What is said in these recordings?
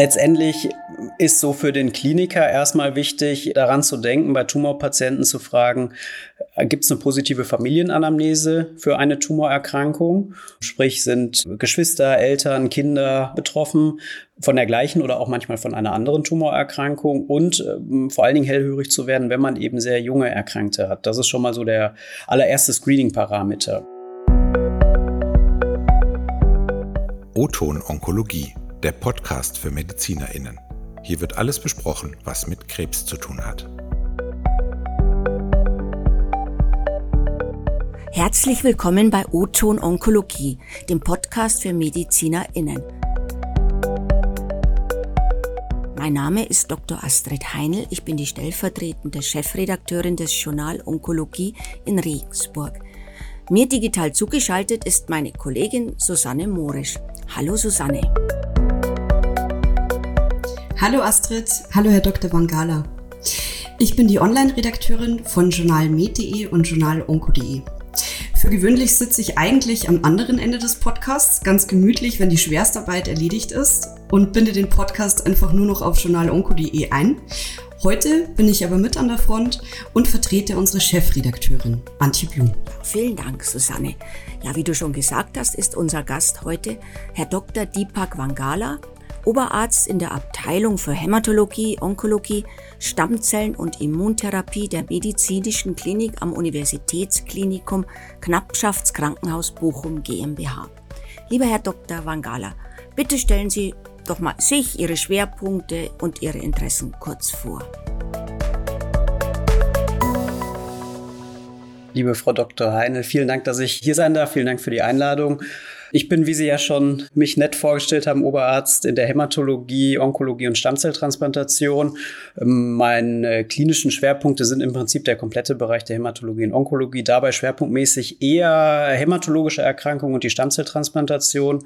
Letztendlich ist so für den Kliniker erstmal wichtig, daran zu denken, bei Tumorpatienten zu fragen, äh, gibt es eine positive Familienanamnese für eine Tumorerkrankung? Sprich, sind Geschwister, Eltern, Kinder betroffen von der gleichen oder auch manchmal von einer anderen Tumorerkrankung und ähm, vor allen Dingen hellhörig zu werden, wenn man eben sehr junge Erkrankte hat. Das ist schon mal so der allererste Screening-Parameter. O-Ton Onkologie der Podcast für MedizinerInnen. Hier wird alles besprochen, was mit Krebs zu tun hat. Herzlich willkommen bei O-Ton Onkologie, dem Podcast für MedizinerInnen. Mein Name ist Dr. Astrid Heinl. Ich bin die stellvertretende Chefredakteurin des Journal Onkologie in Regensburg. Mir digital zugeschaltet ist meine Kollegin Susanne Morisch. Hallo Susanne. Hallo Astrid, hallo Herr Dr. Wangala. Ich bin die Online-Redakteurin von journalmed.de und journalonko.de. Für gewöhnlich sitze ich eigentlich am anderen Ende des Podcasts, ganz gemütlich, wenn die Schwerstarbeit erledigt ist und binde den Podcast einfach nur noch auf journalonko.de ein. Heute bin ich aber mit an der Front und vertrete unsere Chefredakteurin, Antje Blum. Vielen Dank, Susanne. Ja, wie du schon gesagt hast, ist unser Gast heute Herr Dr. Deepak Wangala, Oberarzt in der Abteilung für Hämatologie, Onkologie, Stammzellen und Immuntherapie der Medizinischen Klinik am Universitätsklinikum Knappschaftskrankenhaus Bochum GmbH. Lieber Herr Dr. Wangala, bitte stellen Sie doch mal sich, Ihre Schwerpunkte und Ihre Interessen kurz vor. Liebe Frau Dr. Heine, vielen Dank, dass ich hier sein darf. Vielen Dank für die Einladung. Ich bin, wie Sie ja schon mich nett vorgestellt haben, Oberarzt in der Hämatologie, Onkologie und Stammzelltransplantation. Ähm, meine klinischen Schwerpunkte sind im Prinzip der komplette Bereich der Hämatologie und Onkologie. Dabei schwerpunktmäßig eher hämatologische Erkrankungen und die Stammzelltransplantation.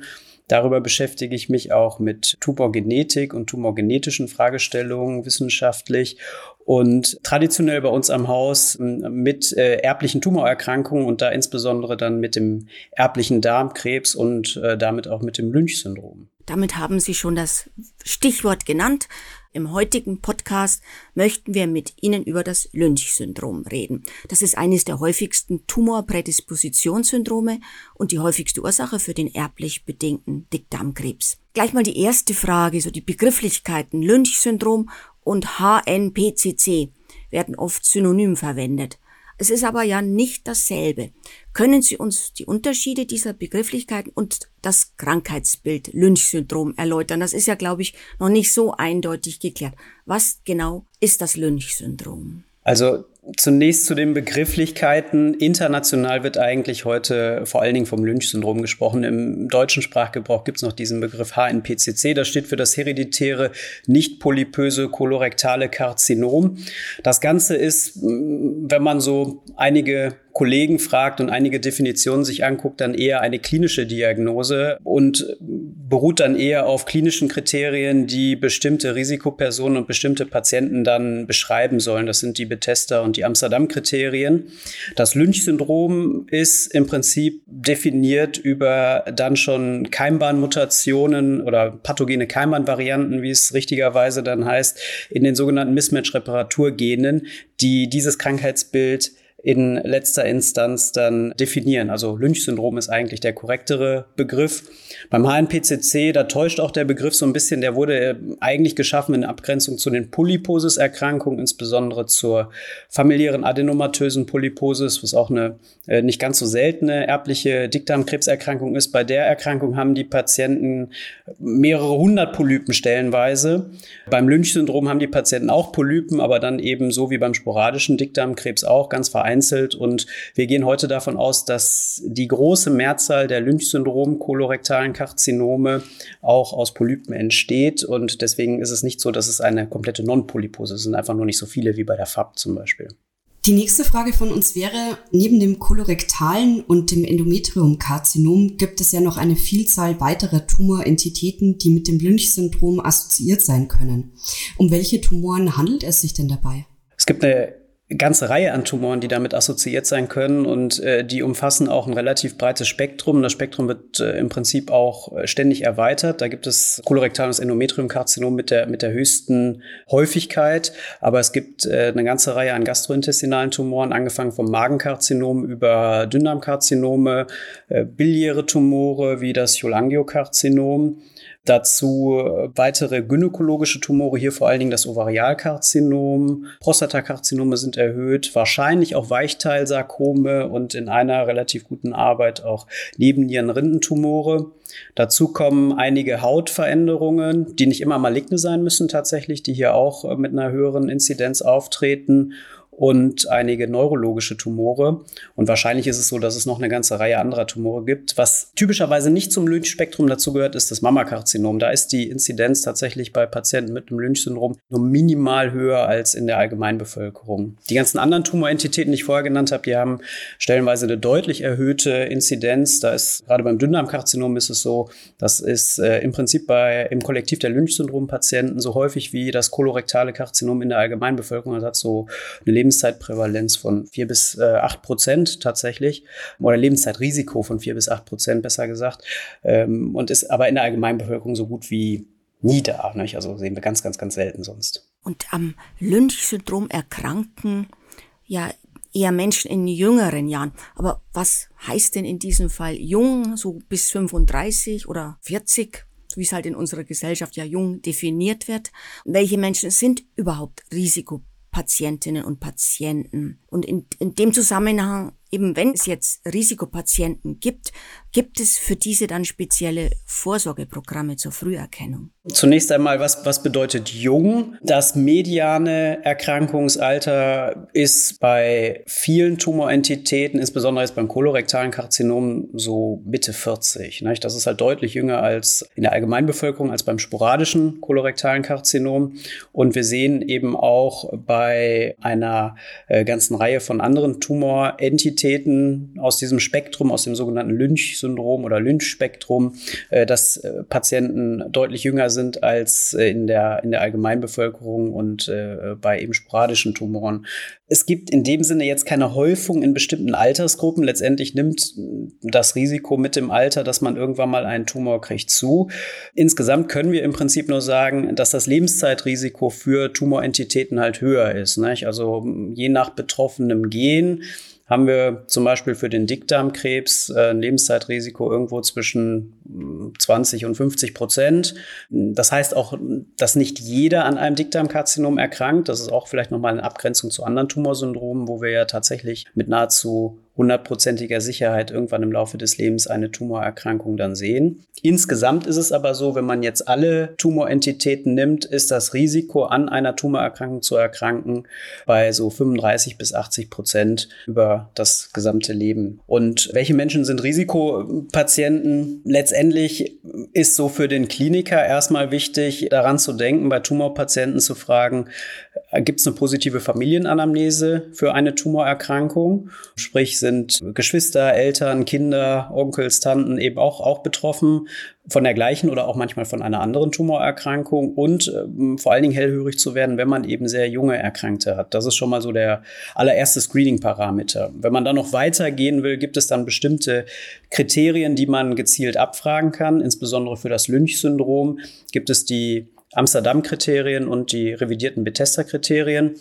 Darüber beschäftige ich mich auch mit Tumorgenetik und tumorgenetischen Fragestellungen wissenschaftlich und traditionell bei uns am Haus mit äh, erblichen Tumorerkrankungen und da insbesondere dann mit dem erblichen Darmkrebs und äh, damit auch mit dem Lynch-Syndrom. Damit haben Sie schon das Stichwort genannt. Im heutigen Podcast möchten wir mit Ihnen über das Lynch-Syndrom reden. Das ist eines der häufigsten Tumorprädispositionssyndrome und die häufigste Ursache für den erblich bedingten Dickdarmkrebs. Gleich mal die erste Frage, so die Begrifflichkeiten Lynch-Syndrom und HNPCC werden oft synonym verwendet. Es ist aber ja nicht dasselbe. Können Sie uns die Unterschiede dieser Begrifflichkeiten und das Krankheitsbild Lynch-Syndrom erläutern? Das ist ja, glaube ich, noch nicht so eindeutig geklärt. Was genau ist das Lynch-Syndrom? Also Zunächst zu den Begrifflichkeiten. International wird eigentlich heute vor allen Dingen vom Lynch-Syndrom gesprochen. Im deutschen Sprachgebrauch gibt es noch diesen Begriff HNPCC. Das steht für das hereditäre nicht polypöse kolorektale Karzinom. Das Ganze ist, wenn man so einige Kollegen fragt und einige Definitionen sich anguckt, dann eher eine klinische Diagnose und beruht dann eher auf klinischen Kriterien, die bestimmte Risikopersonen und bestimmte Patienten dann beschreiben sollen. Das sind die Bethesda und die Amsterdam-Kriterien. Das Lynch-Syndrom ist im Prinzip definiert über dann schon Keimbahnmutationen oder pathogene Keimbahnvarianten, wie es richtigerweise dann heißt, in den sogenannten Mismatch-Reparaturgenen, die dieses Krankheitsbild in letzter Instanz dann definieren. Also Lynch-Syndrom ist eigentlich der korrektere Begriff. Beim HNPCC, da täuscht auch der Begriff so ein bisschen, der wurde eigentlich geschaffen in Abgrenzung zu den Polyposis-Erkrankungen, insbesondere zur familiären adenomatösen Polyposis, was auch eine äh, nicht ganz so seltene erbliche Dickdarmkrebserkrankung ist. Bei der Erkrankung haben die Patienten mehrere hundert Polypen stellenweise. Beim Lynch-Syndrom haben die Patienten auch Polypen, aber dann eben so wie beim sporadischen Dickdarmkrebs auch ganz vereinzelt. Und wir gehen heute davon aus, dass die große Mehrzahl der Lynch-Syndrom kolorektalen Karzinome auch aus Polypen entsteht. Und deswegen ist es nicht so, dass es eine komplette Non-Polypose ist. Es sind einfach nur nicht so viele wie bei der FAB zum Beispiel. Die nächste Frage von uns wäre, neben dem kolorektalen und dem Endometriumkarzinom gibt es ja noch eine Vielzahl weiterer Tumorentitäten, die mit dem Lynch-Syndrom assoziiert sein können. Um welche Tumoren handelt es sich denn dabei? Es gibt eine ganze Reihe an Tumoren, die damit assoziiert sein können und äh, die umfassen auch ein relativ breites Spektrum. Das Spektrum wird äh, im Prinzip auch äh, ständig erweitert. Da gibt es kolorektales Endometriumkarzinom mit der, mit der höchsten Häufigkeit, aber es gibt äh, eine ganze Reihe an gastrointestinalen Tumoren, angefangen vom Magenkarzinom über Dünndarmkarzinome, äh, biliäre Tumore wie das Cholangiokarzinom Dazu äh, weitere gynäkologische Tumore, hier vor allen Dingen das Ovarialkarzinom. Prostatakarzinome sind erhöht, wahrscheinlich auch Weichteilsarkome und in einer relativ guten Arbeit auch Nebennierenrindentumore. Dazu kommen einige Hautveränderungen, die nicht immer maligne sein müssen tatsächlich, die hier auch äh, mit einer höheren Inzidenz auftreten und einige neurologische Tumore. Und wahrscheinlich ist es so, dass es noch eine ganze Reihe anderer Tumore gibt. Was typischerweise nicht zum Lynch-Spektrum dazugehört, ist das Mammakarzinom. Da ist die Inzidenz tatsächlich bei Patienten mit einem Lynch-Syndrom nur minimal höher als in der Allgemeinbevölkerung. Die ganzen anderen Tumorentitäten, die ich vorher genannt habe, die haben stellenweise eine deutlich erhöhte Inzidenz. Da ist gerade beim Dünndarmkarzinom ist es so, das ist äh, im Prinzip bei im Kollektiv der Lynch-Syndrom-Patienten so häufig wie das kolorektale Karzinom in der Allgemeinbevölkerung. Das hat so eine Lebenszeitprävalenz von vier bis äh, acht Prozent tatsächlich oder Lebenszeitrisiko von vier bis acht Prozent besser gesagt ähm, und ist aber in der Allgemeinbevölkerung so gut wie nie da. Nicht? Also sehen wir ganz, ganz, ganz selten sonst. Und am Lynch-Syndrom erkranken ja eher Menschen in jüngeren Jahren. Aber was heißt denn in diesem Fall jung, so bis 35 oder 40? wie es halt in unserer Gesellschaft ja jung definiert wird. Welche Menschen sind überhaupt Risiko Patientinnen und Patienten. Und in, in dem Zusammenhang, eben wenn es jetzt Risikopatienten gibt, gibt es für diese dann spezielle Vorsorgeprogramme zur Früherkennung. Zunächst einmal, was, was bedeutet jung? Das mediane Erkrankungsalter ist bei vielen Tumorentitäten, insbesondere jetzt beim kolorektalen Karzinom, so Mitte 40. Nicht? Das ist halt deutlich jünger als in der Allgemeinbevölkerung, als beim sporadischen kolorektalen Karzinom. Und wir sehen eben auch bei einer äh, ganzen Reihe von anderen Tumorentitäten aus diesem Spektrum, aus dem sogenannten Lynch-Syndrom oder Lynch-Spektrum, äh, dass äh, Patienten deutlich jünger sind als äh, in der, in der Allgemeinbevölkerung und äh, bei eben sporadischen Tumoren. Es gibt in dem Sinne jetzt keine Häufung in bestimmten Altersgruppen. Letztendlich nimmt das Risiko mit dem Alter, dass man irgendwann mal einen Tumor kriegt, zu. Insgesamt können wir im Prinzip nur sagen, dass das Lebenszeitrisiko für Tumorentitäten halt höher ist. Nicht? Also je nach betroffenem Gen haben wir zum Beispiel für den Dickdarmkrebs äh, ein Lebenszeitrisiko irgendwo zwischen 20 mm, und 50 Prozent. Das heißt auch, dass nicht jeder an einem Dickdarmkarzinom erkrankt. Das ist auch vielleicht nochmal eine Abgrenzung zu anderen Tumorsyndromen, wo wir ja tatsächlich mit nahezu hundertprozentiger Sicherheit irgendwann im Laufe des Lebens eine Tumorerkrankung dann sehen. Insgesamt ist es aber so, wenn man jetzt alle Tumorentitäten nimmt, ist das Risiko an einer Tumorerkrankung zu erkranken bei so 35 bis 80 Prozent über das gesamte Leben. Und welche Menschen sind Risikopatienten? Letztendlich ist so für den Kliniker erstmal wichtig, daran zu denken, bei Tumorpatienten zu fragen, gibt es eine positive Familienanamnese für eine Tumorerkrankung? Sprich, sind Geschwister, Eltern, Kinder, Onkels, Tanten eben auch, auch betroffen von der gleichen oder auch manchmal von einer anderen Tumorerkrankung und äh, vor allen Dingen hellhörig zu werden, wenn man eben sehr junge Erkrankte hat. Das ist schon mal so der allererste Screening-Parameter. Wenn man dann noch weitergehen will, gibt es dann bestimmte Kriterien, die man gezielt abfragen kann. Insbesondere für das Lynch-Syndrom gibt es die Amsterdam-Kriterien und die revidierten Bethesda-Kriterien.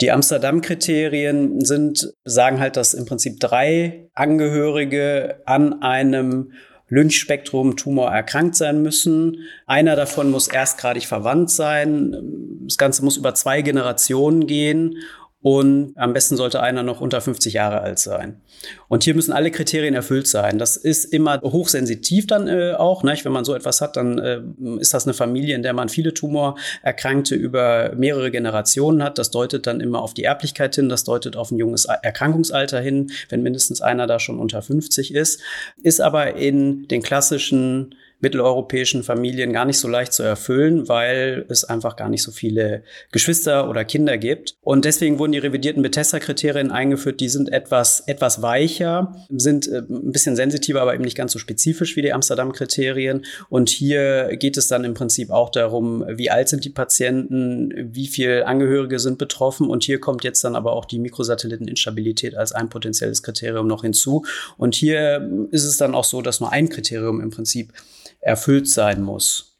Die Amsterdam-Kriterien sind, sagen halt, dass im Prinzip drei Angehörige an einem Lynchspektrum-Tumor erkrankt sein müssen. Einer davon muss erstgradig verwandt sein. Das Ganze muss über zwei Generationen gehen und am besten sollte einer noch unter 50 Jahre alt sein. Und hier müssen alle Kriterien erfüllt sein. Das ist immer hochsensitiv dann äh, auch. Ne? Wenn man so etwas hat, dann äh, ist das eine Familie, in der man viele Tumorerkrankte über mehrere Generationen hat. Das deutet dann immer auf die Erblichkeit hin, das deutet auf ein junges Erkrankungsalter hin, wenn mindestens einer da schon unter 50 ist. Ist aber in den klassischen mitteleuropäischen Familien gar nicht so leicht zu erfüllen, weil es einfach gar nicht so viele Geschwister oder Kinder gibt. Und deswegen wurden die revidierten Bethesda-Kriterien eingeführt. Die sind etwas, etwas weicher, sind äh, ein bisschen sensitiver, aber eben nicht ganz so spezifisch wie die Amsterdam-Kriterien. Und hier geht es dann im Prinzip auch darum, wie alt sind die Patienten, wie viele Angehörige sind betroffen. Und hier kommt jetzt dann aber auch die Mikrosatelliteninstabilität als ein potenzielles Kriterium noch hinzu. Und hier ist es dann auch so, dass nur ein Kriterium im Prinzip erfüllt sein muss.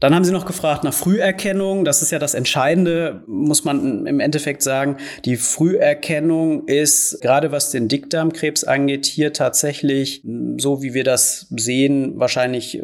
Dann haben Sie noch gefragt nach Früherkennung. Das ist ja das Entscheidende, muss man im Endeffekt sagen. Die Früherkennung ist, gerade was den Dickdarmkrebs angeht, hier tatsächlich, so wie wir das sehen, wahrscheinlich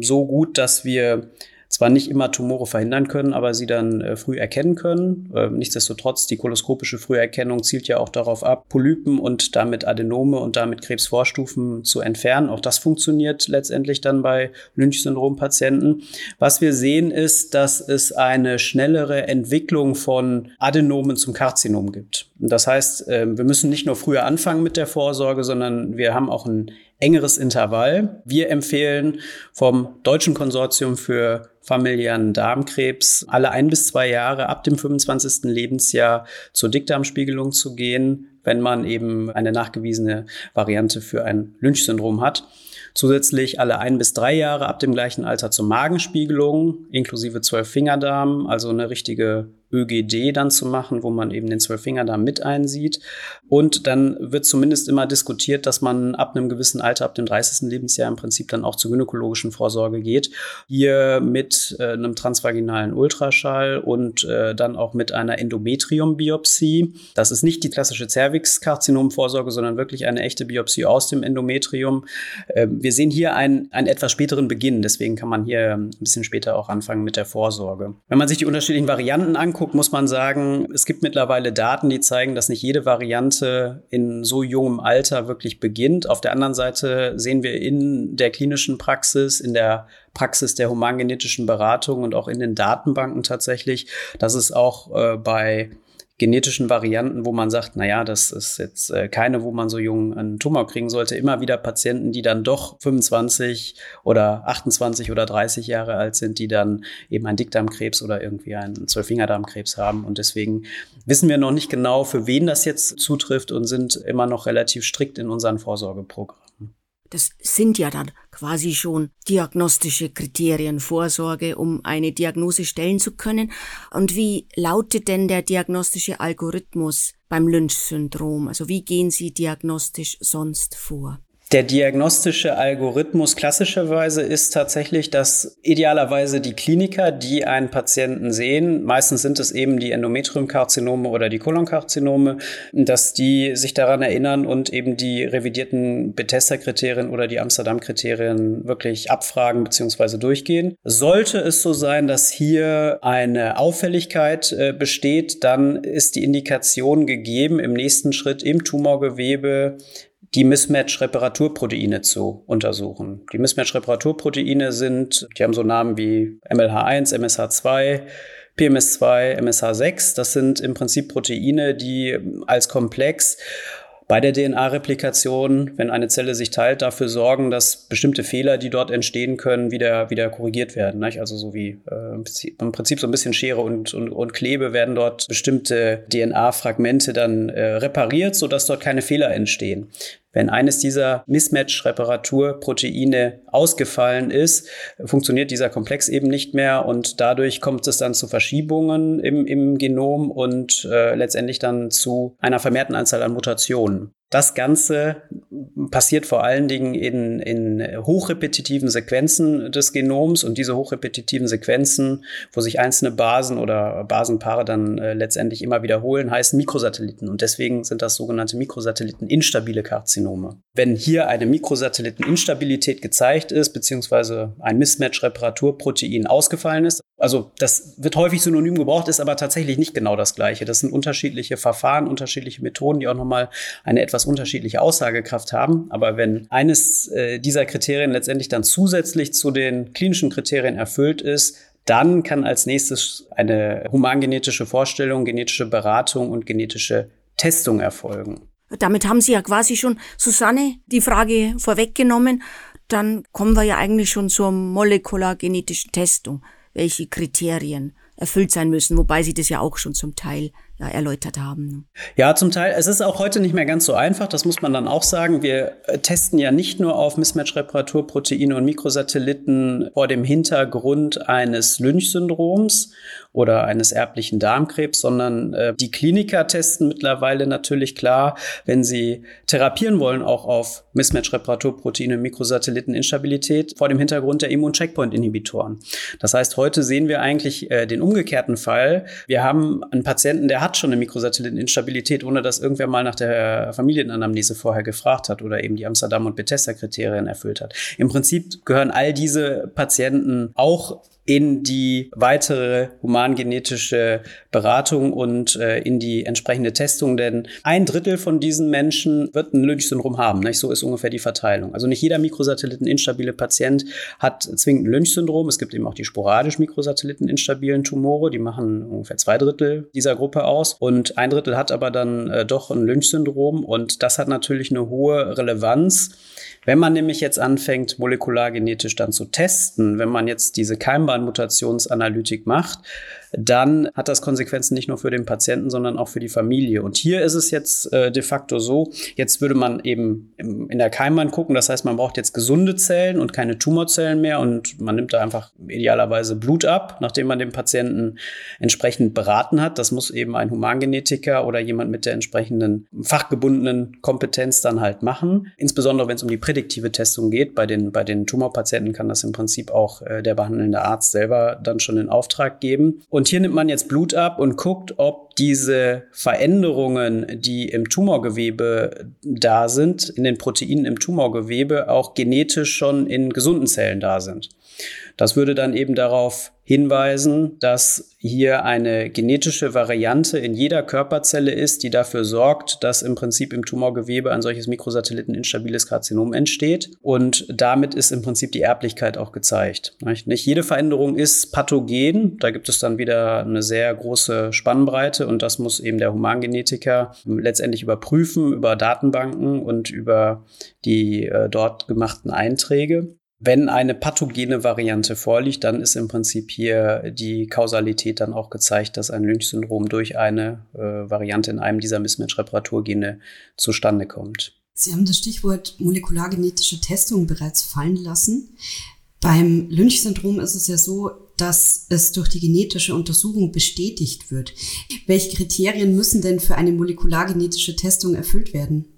so gut, dass wir zwar nicht immer Tumore verhindern können, aber sie dann äh, früh erkennen können. Äh, nichtsdestotrotz, die koloskopische Früherkennung zielt ja auch darauf ab, Polypen und damit Adenome und damit Krebsvorstufen zu entfernen. Auch das funktioniert letztendlich dann bei Lynch-Syndrom-Patienten. Was wir sehen ist, dass es eine schnellere Entwicklung von Adenomen zum Karzinom gibt. Das heißt, äh, wir müssen nicht nur früher anfangen mit der Vorsorge, sondern wir haben auch ein engeres Intervall. Wir empfehlen vom Deutschen Konsortium für familiären Darmkrebs alle ein bis zwei Jahre ab dem 25. Lebensjahr zur Dickdarmspiegelung zu gehen, wenn man eben eine nachgewiesene Variante für ein Lynch-Syndrom hat. Zusätzlich alle ein bis drei Jahre ab dem gleichen Alter zur Magenspiegelung, inklusive zwölf Fingerdarm, also eine richtige ÖGD dann zu machen, wo man eben den Zwölffingerdarm mit einsieht. Und dann wird zumindest immer diskutiert, dass man ab einem gewissen Alter, ab dem 30. Lebensjahr im Prinzip dann auch zur gynäkologischen Vorsorge geht. Hier mit äh, einem transvaginalen Ultraschall und äh, dann auch mit einer Endometriumbiopsie. Das ist nicht die klassische Cervix-Karzinom-Vorsorge, sondern wirklich eine echte Biopsie aus dem Endometrium. Äh, wir sehen hier einen, einen etwas späteren Beginn, deswegen kann man hier ein bisschen später auch anfangen mit der Vorsorge. Wenn man sich die unterschiedlichen Varianten anguckt, anguckt, muss man sagen, es gibt mittlerweile Daten, die zeigen, dass nicht jede Variante in so jungem Alter wirklich beginnt. Auf der anderen Seite sehen wir in der klinischen Praxis, in der Praxis der humangenetischen Beratung und auch in den Datenbanken tatsächlich, dass es auch äh, bei genetischen Varianten, wo man sagt, na ja, das ist jetzt äh, keine, wo man so jung einen Tumor kriegen sollte, immer wieder Patienten, die dann doch 25 oder 28 oder 30 Jahre alt sind, die dann eben einen Dickdarmkrebs oder irgendwie einen Zwölffingerdarmkrebs haben. Und deswegen wissen wir noch nicht genau, für wen das jetzt zutrifft und sind immer noch relativ strikt in unseren Vorsorgeprogrammen. Das sind ja dann quasi schon diagnostische Kriterien, Vorsorge, um eine Diagnose stellen zu können. Und wie lautet denn der diagnostische Algorithmus beim Lynch-Syndrom? Also wie gehen Sie diagnostisch sonst vor? Der diagnostische Algorithmus klassischerweise ist tatsächlich, dass idealerweise die Kliniker, die einen Patienten sehen, meistens sind es eben die Endometriumkarzinome oder die Kolonkarzinome, dass die sich daran erinnern und eben die revidierten Bethesda-Kriterien oder die Amsterdam-Kriterien wirklich abfragen bzw. durchgehen. Sollte es so sein, dass hier eine Auffälligkeit äh, besteht, dann ist die Indikation gegeben, im nächsten Schritt im Tumorgewebe die Mismatch-Reparaturproteine zu untersuchen. Die Mismatch-Reparaturproteine sind, die haben so Namen wie MLH1, MSH2, PMS2, MSH6. Das sind im Prinzip Proteine, die als Komplex bei der DNA-Replikation, wenn eine Zelle sich teilt, dafür sorgen, dass bestimmte Fehler, die dort entstehen können, wieder, wieder korrigiert werden. Nicht? Also so wie äh, im Prinzip so ein bisschen Schere und, und, und Klebe werden dort bestimmte DNA-Fragmente dann äh, repariert, sodass dort keine Fehler entstehen. Wenn eines dieser Mismatch-Reparaturproteine ausgefallen ist, funktioniert dieser Komplex eben nicht mehr und dadurch kommt es dann zu Verschiebungen im, im Genom und äh, letztendlich dann zu einer vermehrten Anzahl an Mutationen. Das Ganze passiert vor allen Dingen in, in hochrepetitiven Sequenzen des Genoms und diese hochrepetitiven Sequenzen, wo sich einzelne Basen oder Basenpaare dann äh, letztendlich immer wiederholen, heißen Mikrosatelliten und deswegen sind das sogenannte Mikrosatelliten-instabile Karzinome. Wenn hier eine Mikrosatelliteninstabilität gezeigt ist, beziehungsweise ein Mismatch-Reparaturprotein ausgefallen ist, also das wird häufig synonym gebraucht, ist aber tatsächlich nicht genau das gleiche. Das sind unterschiedliche Verfahren, unterschiedliche Methoden, die auch nochmal eine etwas unterschiedliche Aussagekraft haben. Aber wenn eines äh, dieser Kriterien letztendlich dann zusätzlich zu den klinischen Kriterien erfüllt ist, dann kann als nächstes eine humangenetische Vorstellung, genetische Beratung und genetische Testung erfolgen. Damit haben Sie ja quasi schon, Susanne, die Frage vorweggenommen. dann kommen wir ja eigentlich schon zur molekulargenetischen Testung. Welche Kriterien erfüllt sein müssen, wobei Sie das ja auch schon zum Teil ja, erläutert haben. Ja, zum Teil. Es ist auch heute nicht mehr ganz so einfach, das muss man dann auch sagen. Wir äh, testen ja nicht nur auf Mismatch-Reparaturproteine und Mikrosatelliten vor dem Hintergrund eines Lynch-Syndroms oder eines erblichen Darmkrebs, sondern äh, die Kliniker testen mittlerweile natürlich klar, wenn sie therapieren wollen, auch auf Mismatch-Reparaturproteine, Mikrosatelliteninstabilität vor dem Hintergrund der Immun-Checkpoint-Inhibitoren. Das heißt, heute sehen wir eigentlich äh, den umgekehrten Fall. Wir haben einen Patienten, der hat schon eine Mikrosatelliteninstabilität, ohne dass irgendwer mal nach der Familienanamnese vorher gefragt hat oder eben die Amsterdam- und Bethesda-Kriterien erfüllt hat. Im Prinzip gehören all diese Patienten auch in die weitere humangenetische Beratung und äh, in die entsprechende Testung, denn ein Drittel von diesen Menschen wird ein Lynch-Syndrom haben. Nicht? So ist ungefähr die Verteilung. Also nicht jeder Mikrosatelliten-instabile Patient hat zwingend ein Lynch-Syndrom. Es gibt eben auch die sporadisch Mikrosatelliten-instabilen Tumore, die machen ungefähr zwei Drittel dieser Gruppe aus und ein Drittel hat aber dann äh, doch ein Lynch-Syndrom und das hat natürlich eine hohe Relevanz wenn man nämlich jetzt anfängt, molekulargenetisch dann zu testen, wenn man jetzt diese Keimbahnmutationsanalytik macht, dann hat das Konsequenzen nicht nur für den Patienten, sondern auch für die Familie. Und hier ist es jetzt äh, de facto so, jetzt würde man eben im, in der Keimbahn gucken, das heißt, man braucht jetzt gesunde Zellen und keine Tumorzellen mehr und man nimmt da einfach idealerweise Blut ab, nachdem man den Patienten entsprechend beraten hat. Das muss eben ein Humangenetiker oder jemand mit der entsprechenden fachgebundenen Kompetenz dann halt machen. Insbesondere wenn es um die prädiktive Testung geht. Bei den, bei den Tumorpatienten kann das im Prinzip auch äh, der behandelnde Arzt selber dann schon in Auftrag geben. Und hier nimmt man jetzt Blut ab und guckt, ob diese Veränderungen, die im Tumorgewebe da sind, in den Proteinen im Tumorgewebe, auch genetisch schon in gesunden Zellen da sind. Das würde dann eben darauf hinweisen, dass hier eine genetische Variante in jeder Körperzelle ist, die dafür sorgt, dass im Prinzip im Tumorgewebe ein solches Mikrosatelliten-instabiles Karzinom entsteht. Und damit ist im Prinzip die Erblichkeit auch gezeigt. Nicht jede Veränderung ist pathogen. Da gibt es dann wieder eine sehr große Spannbreite und das muss eben der Humangenetiker letztendlich überprüfen über Datenbanken und über die äh, dort gemachten Einträge. Wenn eine pathogene Variante vorliegt, dann ist im Prinzip hier die Kausalität dann auch gezeigt, dass ein Lynch-Syndrom durch eine äh, Variante in einem dieser Mismatch-Reparaturgene zustande kommt. Sie haben das Stichwort molekulargenetische Testung bereits fallen lassen. Beim Lynch-Syndrom ist es ja so, dass es durch die genetische Untersuchung bestätigt wird. Welche Kriterien müssen denn für eine molekulargenetische Testung erfüllt werden?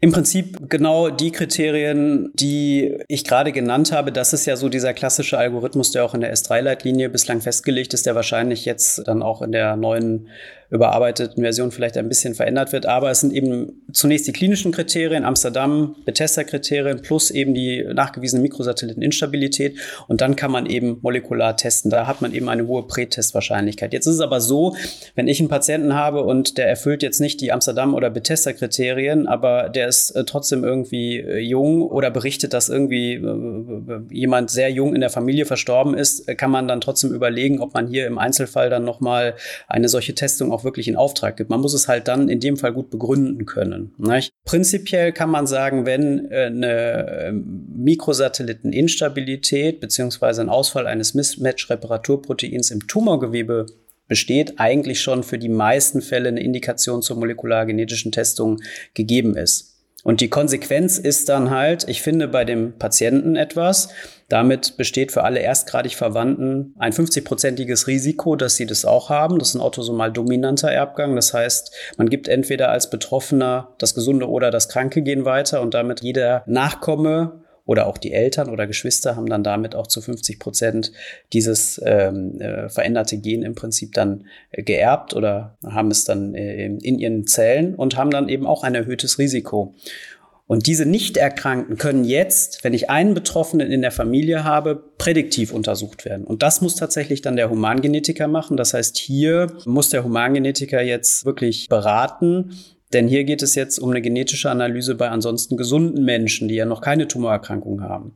Im Prinzip genau die Kriterien, die ich gerade genannt habe. Das ist ja so dieser klassische Algorithmus, der auch in der S3-Leitlinie bislang festgelegt ist, der wahrscheinlich jetzt dann auch in der neuen überarbeiteten Version vielleicht ein bisschen verändert wird. Aber es sind eben zunächst die klinischen Kriterien, Amsterdam, Bethesda-Kriterien plus eben die nachgewiesene Mikrosatelliteninstabilität. Und dann kann man eben molekular testen. Da hat man eben eine hohe Prätestwahrscheinlichkeit. Jetzt ist es aber so, wenn ich einen Patienten habe und der erfüllt jetzt nicht die Amsterdam- oder Bethesda-Kriterien, aber der ist äh, trotzdem irgendwie äh, jung oder berichtet, dass irgendwie äh, jemand sehr jung in der Familie verstorben ist, kann man dann trotzdem überlegen, ob man hier im Einzelfall dann nochmal eine solche Testung auch wirklich in Auftrag gibt. Man muss es halt dann in dem Fall gut begründen können. Nicht? Prinzipiell kann man sagen, wenn äh, eine ähm, Mikrosatelliteninstabilität beziehungsweise ein Ausfall eines Mismatch-Reparaturproteins im Tumorgewebe besteht, eigentlich schon für die meisten Fälle eine Indikation zur molekulargenetischen Testung gegeben ist. Und die Konsequenz ist dann halt, ich finde bei dem Patienten etwas, damit besteht für alle erstgradig Verwandten ein 50-prozentiges Risiko, dass sie das auch haben. Das ist ein autosomal dominanter Erbgang. Das heißt, man gibt entweder als Betroffener das gesunde oder das kranke Gen weiter und damit jeder Nachkomme oder auch die Eltern oder Geschwister haben dann damit auch zu 50 Prozent dieses ähm, äh, veränderte Gen im Prinzip dann äh, geerbt oder haben es dann äh, in ihren Zellen und haben dann eben auch ein erhöhtes Risiko. Und diese Nichterkrankten können jetzt, wenn ich einen Betroffenen in der Familie habe, prädiktiv untersucht werden. Und das muss tatsächlich dann der Humangenetiker machen. Das heißt, hier muss der Humangenetiker jetzt wirklich beraten, denn hier geht es jetzt um eine genetische Analyse bei ansonsten gesunden Menschen, die ja noch keine Tumorerkrankung haben.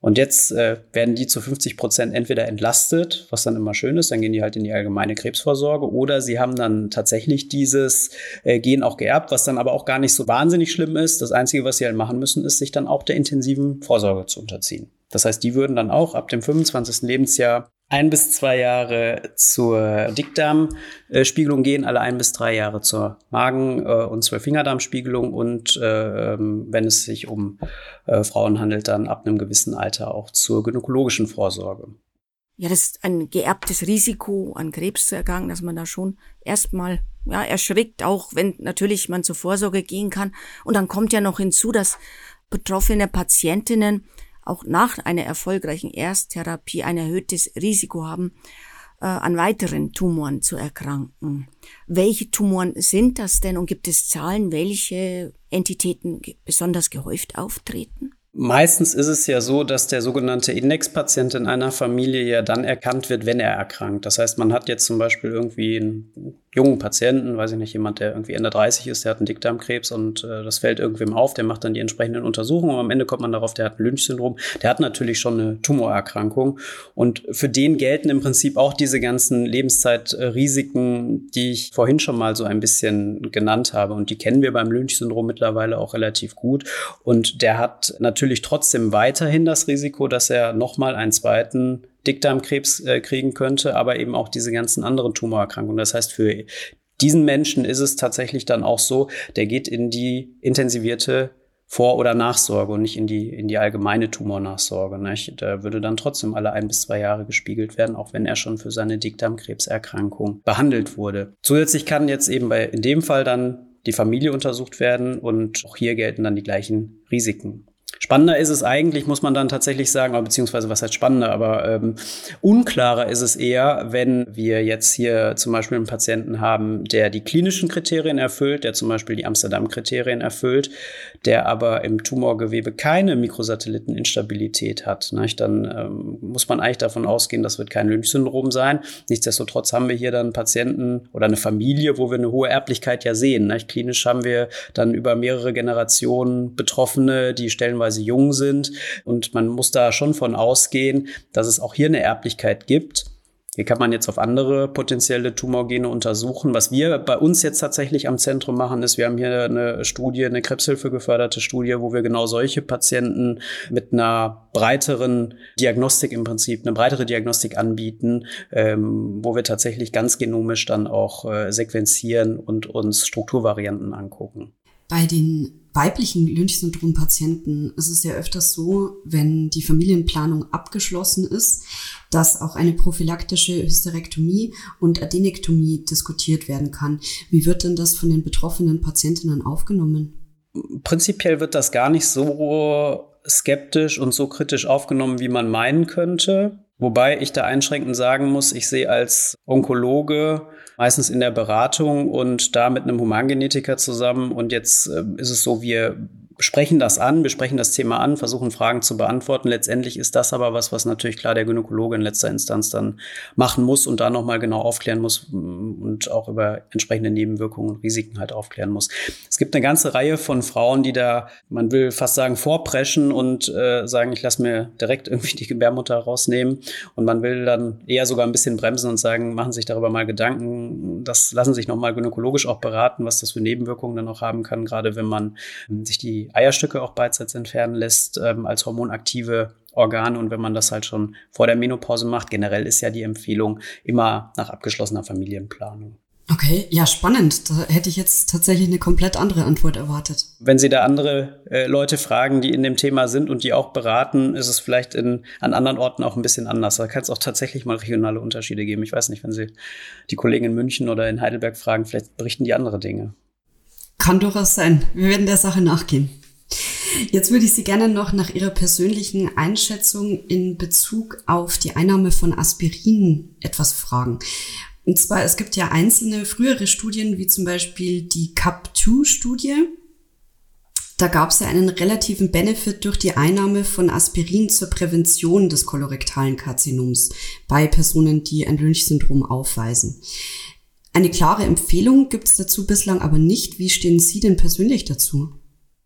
Und jetzt äh, werden die zu 50 Prozent entweder entlastet, was dann immer schön ist, dann gehen die halt in die allgemeine Krebsvorsorge, oder sie haben dann tatsächlich dieses äh, Gen auch geerbt, was dann aber auch gar nicht so wahnsinnig schlimm ist. Das Einzige, was sie halt machen müssen, ist, sich dann auch der intensiven Vorsorge zu unterziehen. Das heißt, die würden dann auch ab dem 25. Lebensjahr ein bis zwei Jahre zur Dickdarmspiegelung gehen, alle ein bis drei Jahre zur Magen- äh, und Zwölffingerdarmspiegelung und äh, ähm, wenn es sich um äh, Frauen handelt, dann ab einem gewissen Alter auch zur gynäkologischen Vorsorge. Ja, das ist ein geerbtes Risiko an Krebs zu erkranken, dass man da schon erstmal ja, erschrickt, auch wenn natürlich man zur Vorsorge gehen kann. Und dann kommt ja noch hinzu, dass betroffene Patientinnen auch nach einer erfolgreichen Ersttherapie ein erhöhtes Risiko haben, äh, an weiteren Tumoren zu erkranken. Welche Tumoren sind das denn und gibt es Zahlen, welche Entitäten besonders gehäuft auftreten? Meistens ist es ja so, dass der sogenannte Indexpatient in einer Familie ja dann erkannt wird, wenn er erkrankt. Das heißt, man hat jetzt zum Beispiel irgendwie einen jungen Patienten, weiß ich nicht, jemand, der irgendwie Ende 30 ist, der hat einen Dickdarmkrebs und äh, das fällt irgendwem auf, der macht dann die entsprechenden Untersuchungen und am Ende kommt man darauf, der hat ein Lynch-Syndrom, der hat natürlich schon eine Tumorerkrankung und für den gelten im Prinzip auch diese ganzen Lebenszeitrisiken, die ich vorhin schon mal so ein bisschen genannt habe und die kennen wir beim Lynch-Syndrom mittlerweile auch relativ gut und der hat natürlich trotzdem weiterhin das Risiko, dass er nochmal einen zweiten Dickdarmkrebs äh, kriegen könnte, aber eben auch diese ganzen anderen Tumorerkrankungen. Das heißt, für diesen Menschen ist es tatsächlich dann auch so, der geht in die intensivierte vor- oder Nachsorge und nicht in die, in die allgemeine Tumornachsorge. Nicht? Da würde dann trotzdem alle ein bis zwei Jahre gespiegelt werden, auch wenn er schon für seine Dickdarmkrebserkrankung behandelt wurde. Zusätzlich kann jetzt eben bei, in dem Fall dann die Familie untersucht werden und auch hier gelten dann die gleichen Risiken. Spannender ist es eigentlich, muss man dann tatsächlich sagen, beziehungsweise was heißt spannender, aber ähm, unklarer ist es eher, wenn wir jetzt hier zum Beispiel einen Patienten haben, der die klinischen Kriterien erfüllt, der zum Beispiel die Amsterdam-Kriterien erfüllt, der aber im Tumorgewebe keine Mikrosatelliteninstabilität hat. Nicht? Dann ähm, muss man eigentlich davon ausgehen, das wird kein Lynch-Syndrom sein. Nichtsdestotrotz haben wir hier dann Patienten oder eine Familie, wo wir eine hohe Erblichkeit ja sehen. Nicht? Klinisch haben wir dann über mehrere Generationen Betroffene, die stellenweise jung sind. Und man muss da schon von ausgehen, dass es auch hier eine Erblichkeit gibt. Hier kann man jetzt auf andere potenzielle Tumorgene untersuchen. Was wir bei uns jetzt tatsächlich am Zentrum machen, ist, wir haben hier eine Studie, eine Krebshilfe geförderte Studie, wo wir genau solche Patienten mit einer breiteren Diagnostik im Prinzip, eine breitere Diagnostik anbieten, ähm, wo wir tatsächlich ganz genomisch dann auch äh, sequenzieren und uns Strukturvarianten angucken. Bei den weiblichen Lynch-Syndrom-Patienten ist es ja öfters so, wenn die Familienplanung abgeschlossen ist, dass auch eine prophylaktische Hysterektomie und Adenektomie diskutiert werden kann. Wie wird denn das von den betroffenen Patientinnen aufgenommen? Prinzipiell wird das gar nicht so skeptisch und so kritisch aufgenommen, wie man meinen könnte. Wobei ich da einschränkend sagen muss, ich sehe als Onkologe meistens in der Beratung und da mit einem Humangenetiker zusammen. Und jetzt äh, ist es so, wir sprechen das an, wir sprechen das Thema an, versuchen Fragen zu beantworten. Letztendlich ist das aber was, was natürlich klar der Gynäkologe in letzter Instanz dann machen muss und da nochmal genau aufklären muss mm, und auch über entsprechende Nebenwirkungen und Risiken halt aufklären muss. Es gibt eine ganze Reihe von Frauen, die da, man will fast sagen, vorpreschen und äh, sagen, ich lasse mir direkt irgendwie die Gebärmutter rausnehmen. Und man will dann eher sogar ein bisschen bremsen und sagen, machen sich darüber mal Gedanken. Das lassen sich nochmal gynäkologisch auch beraten, was das für Nebenwirkungen dann auch haben kann, gerade wenn man sich die Eierstücke auch beidseits entfernen lässt ähm, als hormonaktive Organe und wenn man das halt schon vor der Menopause macht. Generell ist ja die Empfehlung immer nach abgeschlossener Familienplanung. Okay, ja, spannend. Da hätte ich jetzt tatsächlich eine komplett andere Antwort erwartet. Wenn Sie da andere äh, Leute fragen, die in dem Thema sind und die auch beraten, ist es vielleicht in, an anderen Orten auch ein bisschen anders. Da kann es auch tatsächlich mal regionale Unterschiede geben. Ich weiß nicht, wenn Sie die Kollegen in München oder in Heidelberg fragen, vielleicht berichten die andere Dinge. Kann durchaus sein. Wir werden der Sache nachgehen. Jetzt würde ich Sie gerne noch nach Ihrer persönlichen Einschätzung in Bezug auf die Einnahme von Aspirin etwas fragen. Und zwar, es gibt ja einzelne frühere Studien, wie zum Beispiel die CAP2-Studie. Da gab es ja einen relativen Benefit durch die Einnahme von Aspirin zur Prävention des kolorektalen Karzinoms bei Personen, die ein Lynch-Syndrom aufweisen. Eine klare Empfehlung gibt es dazu bislang aber nicht. Wie stehen Sie denn persönlich dazu?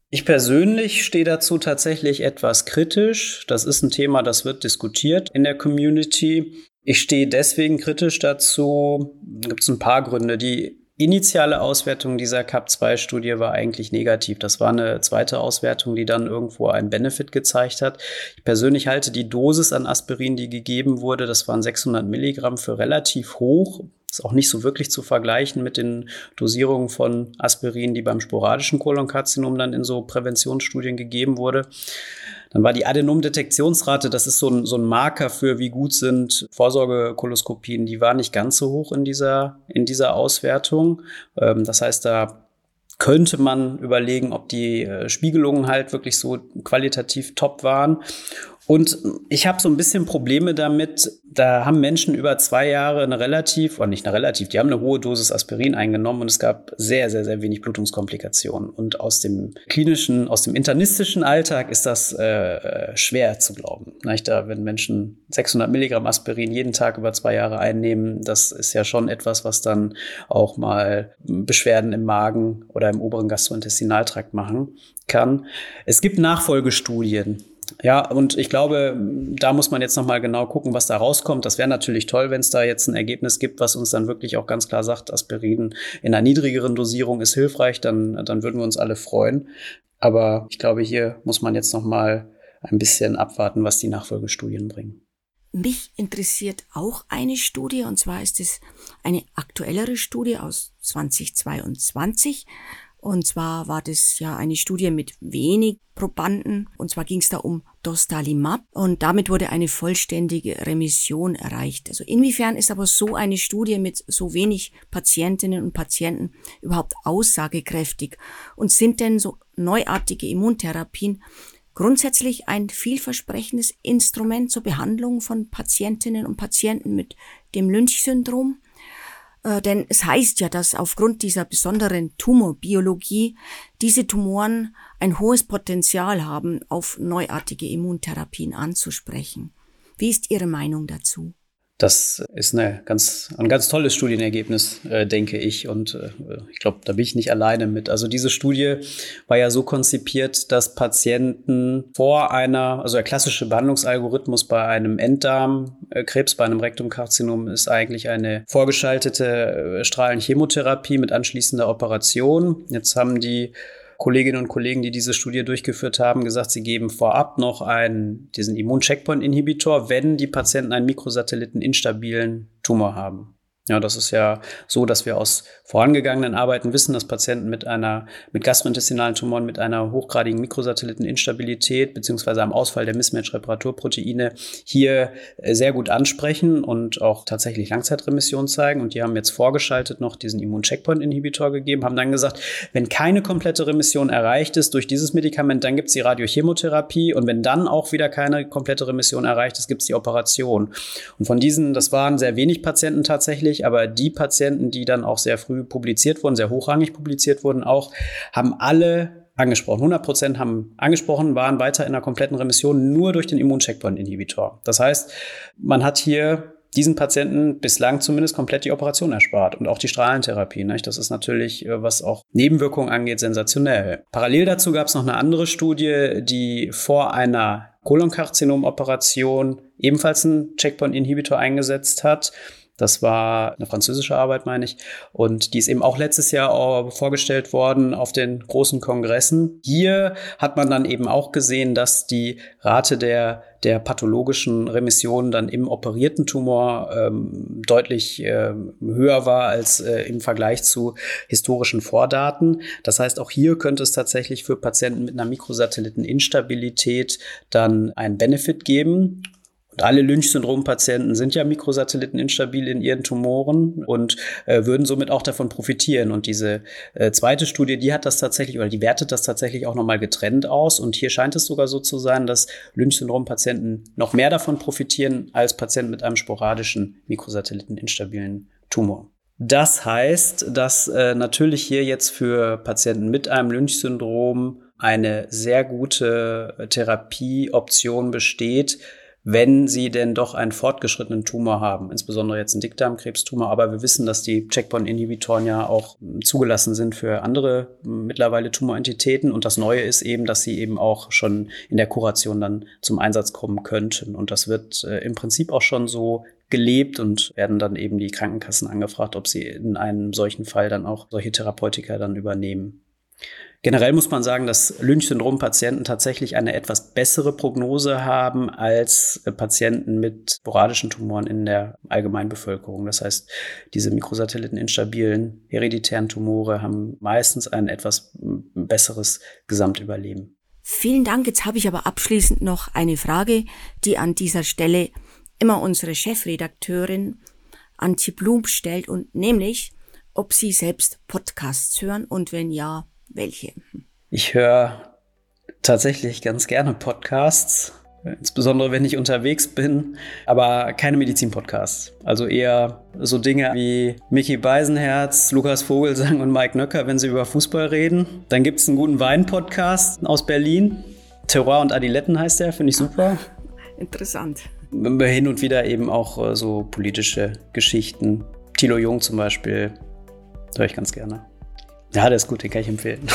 Ich persönlich stehe dazu tatsächlich etwas kritisch. Das ist ein Thema, das wird diskutiert in der Community. Ich stehe deswegen kritisch dazu. Gibt es ein paar Gründe. Die initiale Auswertung dieser CAP-2-Studie war eigentlich negativ. Das war eine zweite Auswertung, die dann irgendwo einen Benefit gezeigt hat. Ich persönlich halte die Dosis an Aspirin, die gegeben wurde, das waren 600 Milligramm, für relativ hoch. Ist auch nicht so wirklich zu vergleichen mit den Dosierungen von Aspirin, die beim sporadischen Kolonkarzinom dann in so Präventionsstudien gegeben wurde. Dann war die Adenomdetektionsrate, das ist so ein, so ein Marker für, wie gut sind Vorsorgekoloskopien, die war nicht ganz so hoch in dieser, in dieser Auswertung. Ähm, das heißt, da könnte man überlegen, ob die äh, Spiegelungen halt wirklich so qualitativ top waren. Und ich habe so ein bisschen Probleme damit, da haben Menschen über zwei Jahre eine relativ, oder nicht eine relativ, die haben eine hohe Dosis Aspirin eingenommen und es gab sehr, sehr, sehr wenig Blutungskomplikationen. Und aus dem klinischen, aus dem internistischen Alltag ist das äh, schwer zu glauben. Da, wenn Menschen 600 Milligramm Aspirin jeden Tag über zwei Jahre einnehmen, das ist ja schon etwas, was dann auch mal Beschwerden im Magen oder im oberen Gastrointestinaltrakt machen kann. Es gibt Nachfolgestudien ja, und ich glaube, da muss man jetzt nochmal genau gucken, was da rauskommt. Das wäre natürlich toll, wenn es da jetzt ein Ergebnis gibt, was uns dann wirklich auch ganz klar sagt, Aspirin in einer niedrigeren Dosierung ist hilfreich, dann, dann würden wir uns alle freuen. Aber ich glaube, hier muss man jetzt nochmal ein bisschen abwarten, was die Nachfolgestudien bringen. Mich interessiert auch eine Studie, und zwar ist es eine aktuellere Studie aus 2022. Und zwar war das ja eine Studie mit wenig Probanden. Und zwar ging es da um Dostalimab. Und damit wurde eine vollständige Remission erreicht. Also inwiefern ist aber so eine Studie mit so wenig Patientinnen und Patienten überhaupt aussagekräftig? Und sind denn so neuartige Immuntherapien grundsätzlich ein vielversprechendes Instrument zur Behandlung von Patientinnen und Patienten mit dem Lynch-Syndrom? Äh, denn es heißt ja, dass aufgrund dieser besonderen Tumorbiologie diese Tumoren ein hohes Potenzial haben, auf neuartige Immuntherapien anzusprechen. Wie ist Ihre Meinung dazu? Das ist eine ganz, ein ganz tolles Studienergebnis, äh, denke ich. Und äh, ich glaube, da bin ich nicht alleine mit. Also diese Studie war ja so konzipiert, dass Patienten vor einer, also der klassische Behandlungsalgorithmus bei einem Enddarmkrebs, bei einem Rektumkarzinom ist eigentlich eine vorgeschaltete äh, Strahlenchemotherapie mit anschließender Operation. Jetzt haben die Kolleginnen und Kollegen, die diese Studie durchgeführt haben, gesagt, sie geben vorab noch einen, diesen Immun-Checkpoint-Inhibitor, wenn die Patienten einen Mikrosatelliten instabilen Tumor haben. Ja, das ist ja so, dass wir aus vorangegangenen Arbeiten wissen, dass Patienten mit einer, mit gastrointestinalen Tumoren, mit einer hochgradigen Mikrosatelliteninstabilität beziehungsweise am Ausfall der Mismatch-Reparaturproteine hier äh, sehr gut ansprechen und auch tatsächlich Langzeitremission zeigen. Und die haben jetzt vorgeschaltet noch diesen Immun-Checkpoint-Inhibitor gegeben, haben dann gesagt, wenn keine komplette Remission erreicht ist durch dieses Medikament, dann gibt es die Radiochemotherapie und wenn dann auch wieder keine komplette Remission erreicht ist, gibt es die Operation. Und von diesen, das waren sehr wenig Patienten tatsächlich, aber die Patienten, die dann auch sehr früh publiziert wurden, sehr hochrangig publiziert wurden, auch, haben alle angesprochen. 100 Prozent haben angesprochen, waren weiter in einer kompletten Remission nur durch den Immuncheckpoint-Inhibitor. Das heißt, man hat hier diesen Patienten bislang zumindest komplett die Operation erspart und auch die Strahlentherapie. Nicht? Das ist natürlich, äh, was auch Nebenwirkungen angeht, sensationell. Parallel dazu gab es noch eine andere Studie, die vor einer Kolonkarzinom-Operation ebenfalls einen Checkpoint-Inhibitor eingesetzt hat das war eine französische Arbeit, meine ich. Und die ist eben auch letztes Jahr vorgestellt worden auf den großen Kongressen. Hier hat man dann eben auch gesehen, dass die Rate der der pathologischen Remission dann im operierten Tumor ähm, deutlich äh, höher war als äh, im Vergleich zu historischen Vordaten. Das heißt, auch hier könnte es tatsächlich für Patienten mit einer Mikrosatelliteninstabilität dann einen Benefit geben. Alle Lynch-Syndrom-Patienten sind ja Mikrosatelliten instabil in ihren Tumoren und äh, würden somit auch davon profitieren. Und diese äh, zweite Studie, die hat das tatsächlich oder die wertet das tatsächlich auch nochmal getrennt aus. Und hier scheint es sogar so zu sein, dass Lynch-Syndrom-Patienten noch mehr davon profitieren als Patienten mit einem sporadischen Mikrosatelliten instabilen Tumor. Das heißt, dass äh, natürlich hier jetzt für Patienten mit einem Lynch-Syndrom eine sehr gute Therapieoption besteht, wenn sie denn doch einen fortgeschrittenen Tumor haben, insbesondere jetzt einen Dickdarmkrebstumor. Aber wir wissen, dass die Checkpoint-Inhibitoren ja auch zugelassen sind für andere mittlerweile Tumorentitäten. Und das Neue ist eben, dass sie eben auch schon in der Kuration dann zum Einsatz kommen könnten. Und das wird äh, im Prinzip auch schon so gelebt und werden dann eben die Krankenkassen angefragt, ob sie in einem solchen Fall dann auch solche Therapeutika dann übernehmen. Generell muss man sagen, dass Lynch-Syndrom-Patienten tatsächlich eine etwas bessere Prognose haben als äh, Patienten mit sporadischen Tumoren in der allgemeinen Bevölkerung. Das heißt, diese mikrosatelliteninstabilen hereditären Tumore haben meistens ein etwas besseres Gesamtüberleben. Vielen Dank. Jetzt habe ich aber abschließend noch eine Frage, die an dieser Stelle immer unsere Chefredakteurin Antje Blum stellt und nämlich, ob Sie selbst Podcasts hören und wenn ja, welche? Ich höre tatsächlich ganz gerne Podcasts, insbesondere wenn ich unterwegs bin, aber keine Medizin-Podcasts. Also eher so Dinge wie Mickey Beisenherz, Lukas Vogelsang und Mike Nöcker, wenn sie über Fußball reden. Dann gibt es einen guten Wein-Podcast aus Berlin. Terroir und Adiletten heißt der, finde ich super. Interessant. Hin und wieder eben auch äh, so politische Geschichten. Thilo Jung zum Beispiel, höre ich ganz gerne. Ja, der ist gut, den kann ich empfehlen.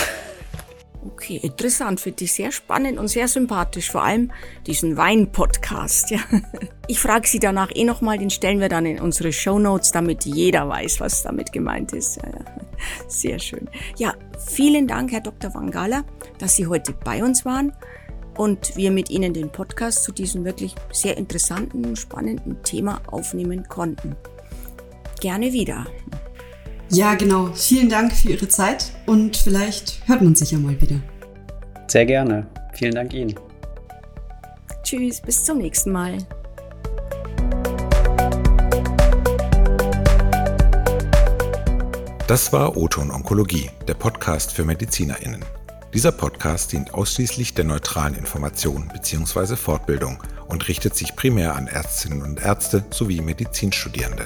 Okay, interessant, finde ich sehr spannend und sehr sympathisch, vor allem diesen Wein-Podcast. Ja. Ich frage Sie danach eh nochmal, den stellen wir dann in unsere Show Notes, damit jeder weiß, was damit gemeint ist. Ja, ja. Sehr schön. Ja, vielen Dank, Herr Dr. Wangala, dass Sie heute bei uns waren und wir mit Ihnen den Podcast zu diesem wirklich sehr interessanten, spannenden Thema aufnehmen konnten. Gerne wieder. Ja, genau. Vielen Dank für Ihre Zeit und vielleicht hört man sich ja mal wieder. Sehr gerne. Vielen Dank Ihnen. Tschüss, bis zum nächsten Mal. Das war Oton Onkologie, der Podcast für MedizinerInnen. Dieser Podcast dient ausschließlich der neutralen Information bzw. Fortbildung und richtet sich primär an Ärztinnen und Ärzte sowie Medizinstudierende.